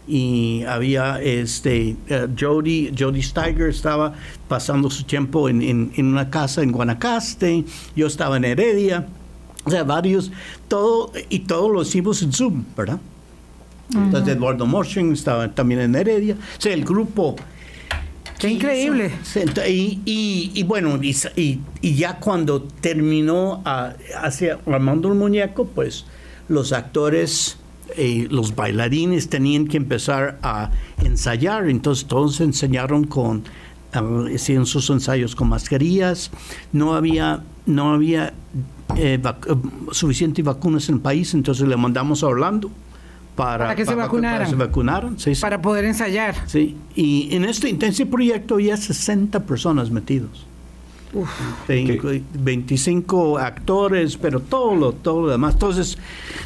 y había este uh, Jody Jody Steiger estaba pasando su tiempo en, en, una casa en Guanacaste yo estaba en Heredia o sea varios todo y todo lo hicimos en Zoom verdad entonces Eduardo Morshin estaba también en Heredia o sea el grupo Qué increíble. Y, y, bueno, y, ya cuando terminó a, hacia Armando el Muñeco, pues los actores, eh, los bailarines tenían que empezar a ensayar. Entonces todos enseñaron con, hacían sus ensayos con mascarillas. No había, no había eh, suficientes vacunas en el país, entonces le mandamos a Orlando para, Para que se para- vacunaran. se vacunaron, sí, sí. Para poder ensayar. Sí, y en este intenso proyecto ya 60 personas metidos. Sí, 25 actores, pero todo lo, todo lo demás. Entonces,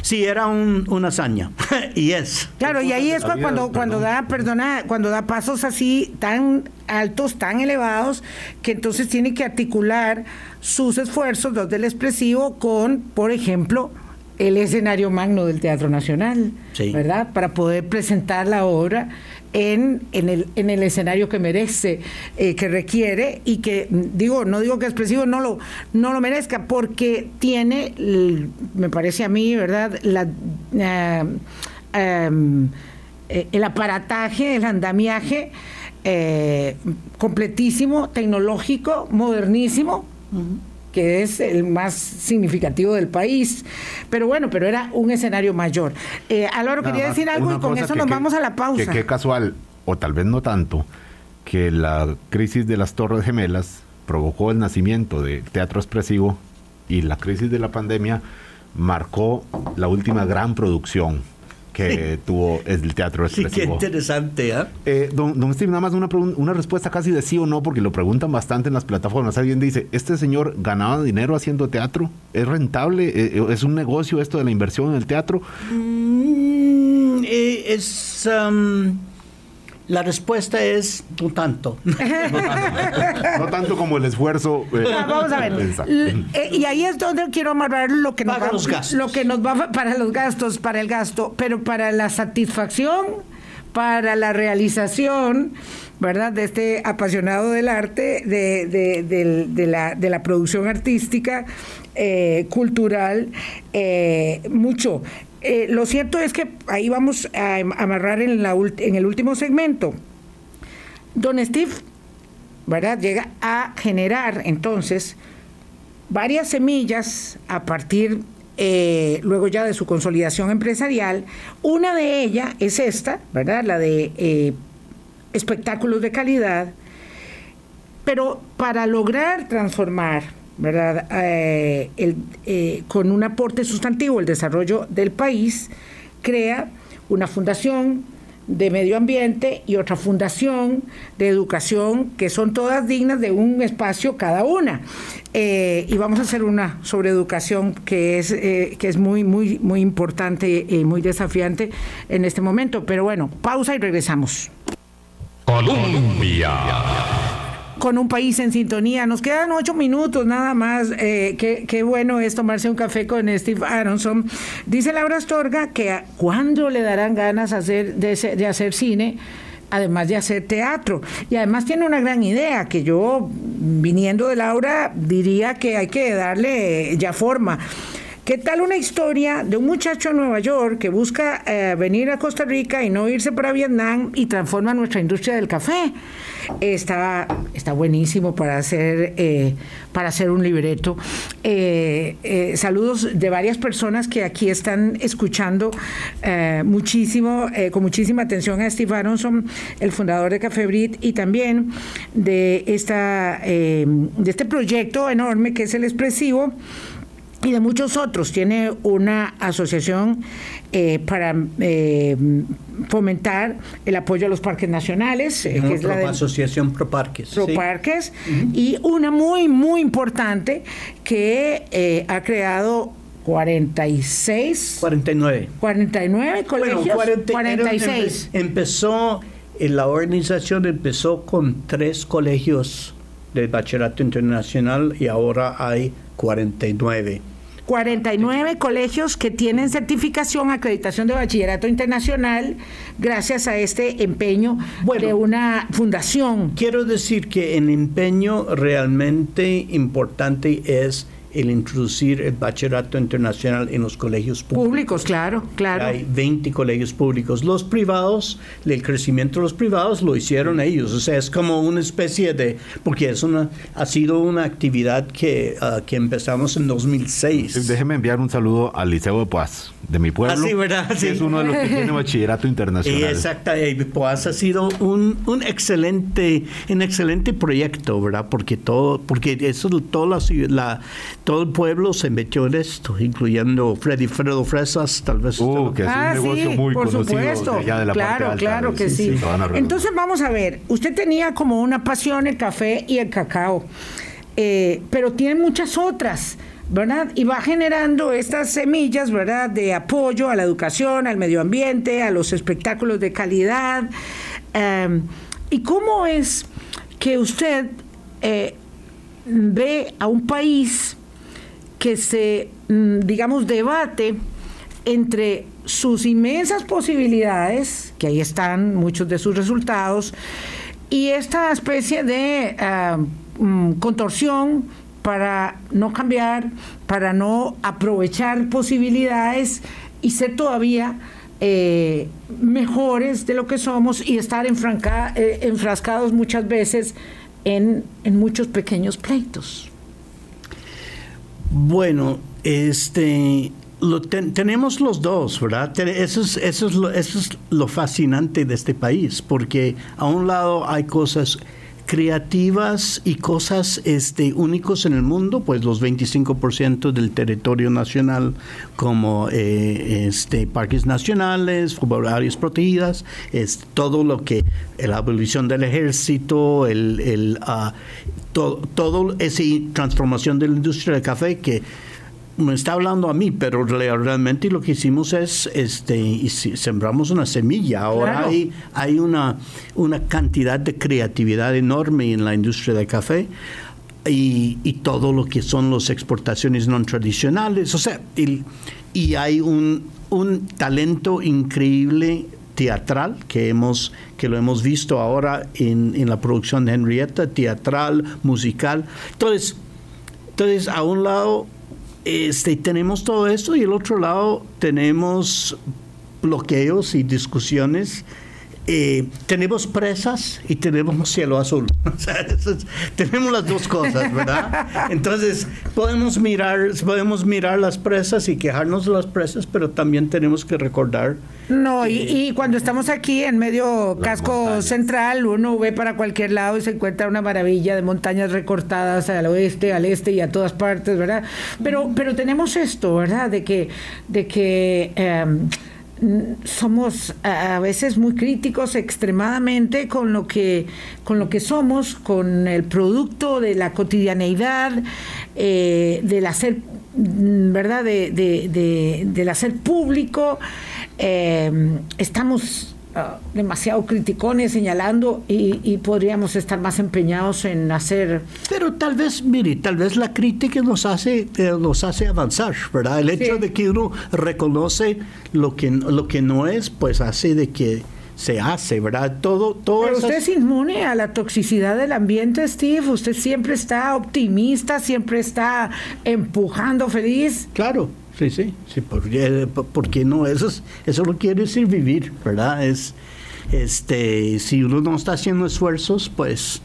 sí, era un, una hazaña. y es. Claro, y ahí es cuando, perdón. cuando da, perdona, cuando da pasos así tan altos, tan elevados, que entonces tiene que articular sus esfuerzos, los del expresivo, con, por ejemplo, el escenario magno del Teatro Nacional, Sí. ¿verdad? Para poder presentar la obra en, en, el, en el escenario que merece, eh, que requiere y que, digo, no digo que expresivo no lo, no lo merezca, porque tiene, me parece a mí, ¿verdad? La, eh, em, eh, el aparataje, el andamiaje eh, completísimo, tecnológico, modernísimo, que es el más significativo del país. Pero bueno, pero era un escenario mayor. Eh, Álvaro, Nada quería decir algo y con eso que- nos que- vamos a la pausa. Que qué casual, o tal vez no tanto, que la crisis de las Torres Gemelas provocó el nacimiento de teatro expresivo y la crisis de la pandemia marcó la última gran producción que tuvo el teatro Sí, qué expresivo. interesante, ¿ah? Eh, don, don Steve, nada más una, una respuesta casi de sí o no, porque lo preguntan bastante en las plataformas. Alguien dice, ¿este señor ganaba dinero haciendo teatro? ¿Es rentable? Eh, ¿Es un negocio esto de la inversión en el teatro? Mm, eh, es. um, la respuesta es un tanto. No tanto como el esfuerzo. eh, Ah, Vamos a ver. Eh, y ahí es donde quiero amarrar lo que nos Para va, los gastos. lo que nos va para los gastos, para el gasto, pero para la satisfacción, para la realización, ¿verdad? De este apasionado del arte, de, de- del- de la, de la producción artística, eh, cultural, eh, mucho. Eh, lo cierto es que ahí vamos a amarrar en, el último segmento. Don Steve ¿verdad? Llega a generar entonces varias semillas a partir eh, luego ya de su consolidación empresarial. Una de ellas es esta, ¿verdad? La de eh, espectáculos de calidad. Pero para lograr transformar, ¿verdad? Eh, eh, con un aporte sustantivo el desarrollo del país, crea una fundación de medio ambiente y otra fundación de educación que son todas dignas de un espacio cada una. Eh, y vamos a hacer una sobre educación que es, que es muy, muy, muy importante y muy desafiante en este momento. Pero bueno, pausa y regresamos Colombia. Con un país en sintonía. Nos quedan ocho minutos nada más. Eh, qué, bueno es tomarse un café con Steve Aronson. Dice Laura Astorga que cuándo le darán ganas hacer, de, de hacer cine, además de hacer teatro. Y además tiene una gran idea que yo, viniendo de Laura, diría que hay que darle ya forma. ¿Qué tal una historia de un muchacho en Nueva York que busca eh, venir a Costa Rica y no irse para Vietnam y transforma nuestra industria del café? Está, está buenísimo para hacer, eh, para hacer un libreto. Eh, saludos de varias personas que aquí están escuchando muchísimo, con muchísima atención a Steve Aronson, el fundador de Café Brit, y también de, esta, de este proyecto enorme que es el Expresivo y de muchos otros. Tiene una asociación eh, para eh, fomentar el apoyo a los parques nacionales, eh, que es la de asociación Pro Parques. Pro sí. Parques, y una muy, muy importante que eh, ha creado 46, 49. 49 colegios, Bueno, 40 era- 46. empe- empezó, la organización empezó con tres colegios de bachillerato internacional y ahora hay 49. 49 colegios que tienen certificación, acreditación de bachillerato internacional, gracias a este empeño Bueno. de una fundación. Quiero decir que el empeño realmente importante es el introducir el bachillerato internacional en los colegios públicos. Públicos, claro, claro. Hay 20 colegios públicos. Los privados, el crecimiento de los privados lo hicieron ellos. O sea, es como una especie de, porque es una, ha sido una actividad que, ah, que empezamos en 2006. Déjeme enviar un saludo al Liceo de Paz, de mi pueblo. Ah, sí, ¿verdad? que Sí. Es uno de los que tiene bachillerato internacional. Exacto, pues ha sido un, un excelente, un excelente proyecto, ¿verdad? Porque todo, porque eso, toda la, ciudad- la todo el pueblo se metió en esto, incluyendo Freddy Fredo Fresas, tal vez. usted Uh, que es Ah, un negocio sí, muy por conocido supuesto. de allá de la claro, parte alta claro que sí. Entonces vamos a ver, usted tenía como una pasión el café y el cacao, eh, pero tiene muchas otras. ¿Verdad? Y va generando estas semillas, ¿verdad? De apoyo a la educación, al medio ambiente, a los espectáculos de calidad. Eh, ¿Y cómo es que usted eh, ve a un país que se, mm, digamos, debate entre sus inmensas posibilidades, que ahí están muchos de sus resultados, y esta especie de mm, contorsión para no cambiar, para no aprovechar posibilidades y ser todavía eh, mejores de lo que somos y estar eh, enfrascados muchas veces en muchos pequeños pleitos. Bueno, este, lo ten- tenemos los dos, ¿verdad? Eso es, eso, es lo, eso es lo fascinante de este país, porque a un lado hay cosas creativas y cosas este, únicos en el mundo, pues los 25% del territorio nacional como eh, este, parques nacionales, áreas protegidas, es todo lo que, la abolición del ejército, el, el, to- todo esa transformación de la industria del café que me está hablando a mí, pero re- realmente lo que hicimos es, este, sembramos una semilla. Ahora Claro. hay, hay una, una cantidad de creatividad enorme en la industria del café. Y, y todo lo que son las exportaciones no tradicionales. O sea, el- y hay un, un talento increíble teatral que hemos que lo hemos visto ahora en, en la producción de Henrietta, teatral, musical. Entonces, entonces, a un lado este, tenemos todo esto y el otro lado tenemos bloqueos y discusiones. Eh, tenemos presas y tenemos cielo azul. O sea, es- tenemos las dos cosas, ¿verdad? Entonces, podemos mirar, podemos mirar las presas y quejarnos de las presas, pero también tenemos que recordar No, y, y cuando estamos aquí en medio casco montañas. central, uno ve para cualquier lado y se encuentra una maravilla de montañas recortadas al oeste, al este y a todas partes, ¿verdad? Pero, pero tenemos esto, ¿verdad? De que, de que mm, somos a veces muy críticos extremadamente con lo que con lo que somos, con el producto de la cotidianeidad, eh, del hacer ¿verdad? De, de- de- del hacer público. Eh, estamos ah, demasiado criticones señalando y, y podríamos estar más empeñados en hacer... Pero tal vez, mire, tal vez la crítica nos hace, eh, nos hace avanzar, ¿verdad? El hecho Sí. de que uno reconoce lo que, lo que no es, pues hace de que se hace, ¿verdad? Todo, todo Pero esas- usted es inmune a la toxicidad del ambiente, Steve. Usted siempre está optimista, siempre está empujando feliz. Claro, sí, sí, sí, porque, porque no, eso es, eso no quiere decir vivir, ¿verdad? Es, este, si uno no está haciendo esfuerzos, pues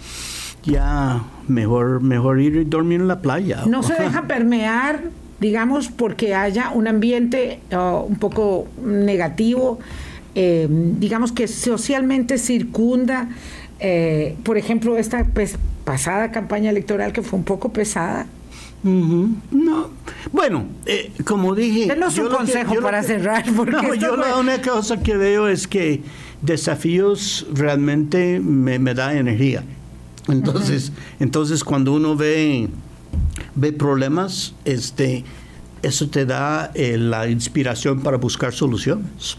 ya mejor, mejor ir y dormir en la playa. No se deja permear, digamos, porque haya un ambiente un poco negativo, eh, digamos que socialmente circunda, eh, por ejemplo, esta pues, pasada campaña electoral que fue un poco pesada. No, bueno, eh, como dije. Denos un que- consejo para que- cerrar, porque no, yo fue- la única cosa que veo es que desafíos realmente me, me da energía. Entonces, entonces cuando uno ve, ve problemas, este, eso te da eh, la inspiración para buscar soluciones.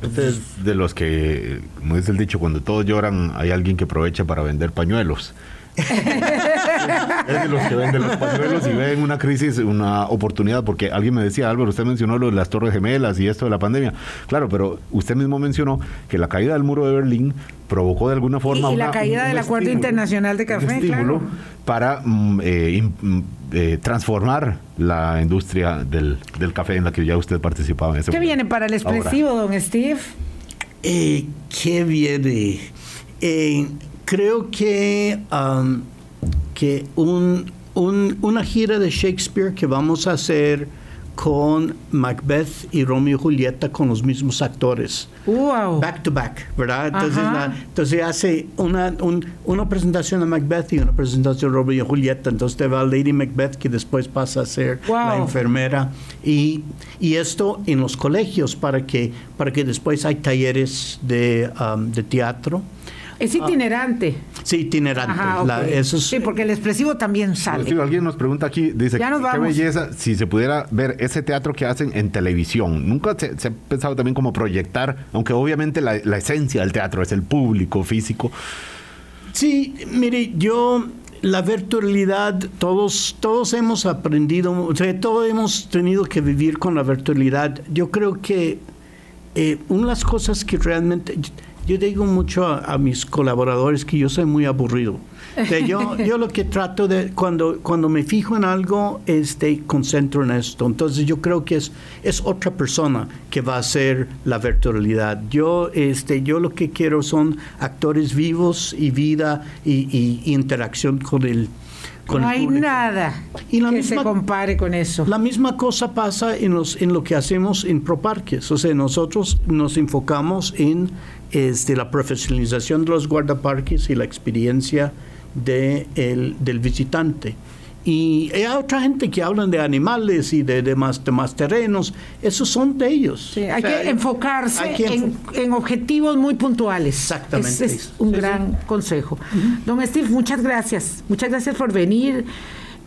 Este es de los que, como dice el dicho, cuando todos lloran, hay alguien que aprovecha para vender pañuelos. es de los que venden los pañuelos y ven una crisis, una oportunidad, porque alguien me decía, Álvaro, usted mencionó lo de las Torres Gemelas y esto de la pandemia. Claro, pero usted mismo mencionó que la caída del muro de Berlín provocó de alguna forma Y la una- caída un del Acuerdo estímulo- Internacional de un Café, estímulo claro. para mm, eh, mm, eh, transformar la industria del, del café en la que ya usted participaba en ese ¿Qué momento. viene para el Ahora. expresivo, don Steve? Eh, ¿Qué viene? Eh, creo que, um, que un, un- una gira de Shakespeare que vamos a hacer con Macbeth y Romeo y Julieta con los mismos actores. Wow. Back to back, ¿verdad? Entonces, la- entonces hace una, un- una presentación de Macbeth y una presentación de Romeo y Julieta. Entonces te va Lady Macbeth que después pasa a ser la Wow. enfermera. Y, y esto en los colegios para que, para que después hay talleres de, um, de teatro. Es itinerante. Sí, itinerante. Ajá, La- ok. eso es- Sí, porque el expresivo también sale. Sí, alguien nos pregunta aquí, dice, Ya nos qué vamos. belleza si se pudiera ver ese teatro que hacen en televisión. Nunca se, se ha pensado también como proyectar, aunque obviamente la, la esencia del teatro es el público físico. Sí, mire, yo la virtualidad, todos, todos hemos aprendido, o sea, todos hemos tenido que vivir con la virtualidad. Yo creo que eh, una de las cosas que realmente, yo digo mucho a, a mis colaboradores que yo soy muy aburrido. Yo, yo lo que trato de, cuando, cuando me fijo en algo, este, concentro en esto. Entonces yo creo que es, es otra persona que va a hacer la virtualidad. Yo, este, yo lo que quiero son actores vivos y vida y, y- y interacción con el, con no el hay público. nada Y la que misma- se compare con eso. La misma cosa pasa en, los, en lo que hacemos en ProParques. O sea, nosotros nos enfocamos en este, la profesionalización de los guardaparques y la experiencia de el- del visitante. Y hay otra gente que hablan de animales y de, de más, de más terrenos. Esos son de ellos. Sí, hay O sea, que enfocarse hay que en, enfo- en objetivos muy puntuales. Exactamente. Ese es un Sí, gran consejo. Don Steve, muchas gracias. Muchas gracias por venir,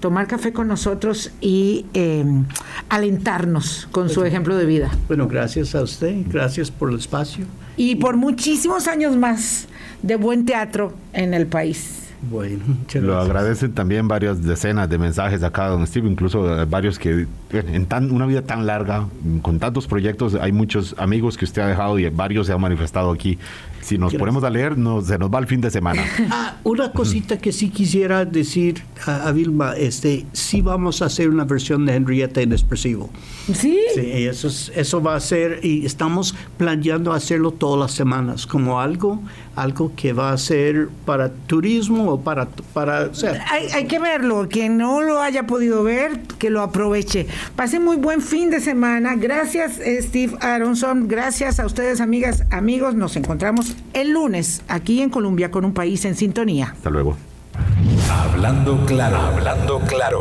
tomar café con nosotros y eh, alentarnos con su ejemplo de vida. Bueno, gracias a usted. Gracias por el espacio. Y por muchísimos años más de buen teatro en el país. Bueno, muchas Lo gracias. agradecen también varias decenas de mensajes acá, don Steve, incluso eh, varios que en tan, una vida tan larga, mm, con tantos proyectos, hay muchos amigos que usted ha dejado y varios se han manifestado aquí. Si nos Gracias. ponemos a leer, nos, se nos va el fin de semana. Ah, una cosita que sí quisiera decir a, a Vilma, este, sí vamos a hacer una versión de Henrietta en expresivo. ¿Sí? Sí, eso, es- eso va a ser, y estamos planeando hacerlo todas las semanas, como algo, algo que va a ser para turismo o para, para o sea, Hay, hay que verlo. Quien no lo haya podido ver, que lo aproveche. Pase muy buen fin de semana. Gracias, eh, Steve Aronson. Gracias a ustedes, amigas, amigos. Nos encontramos el lunes aquí en Colombia con un país en sintonía. Hasta luego. Hablando claro, hablando claro.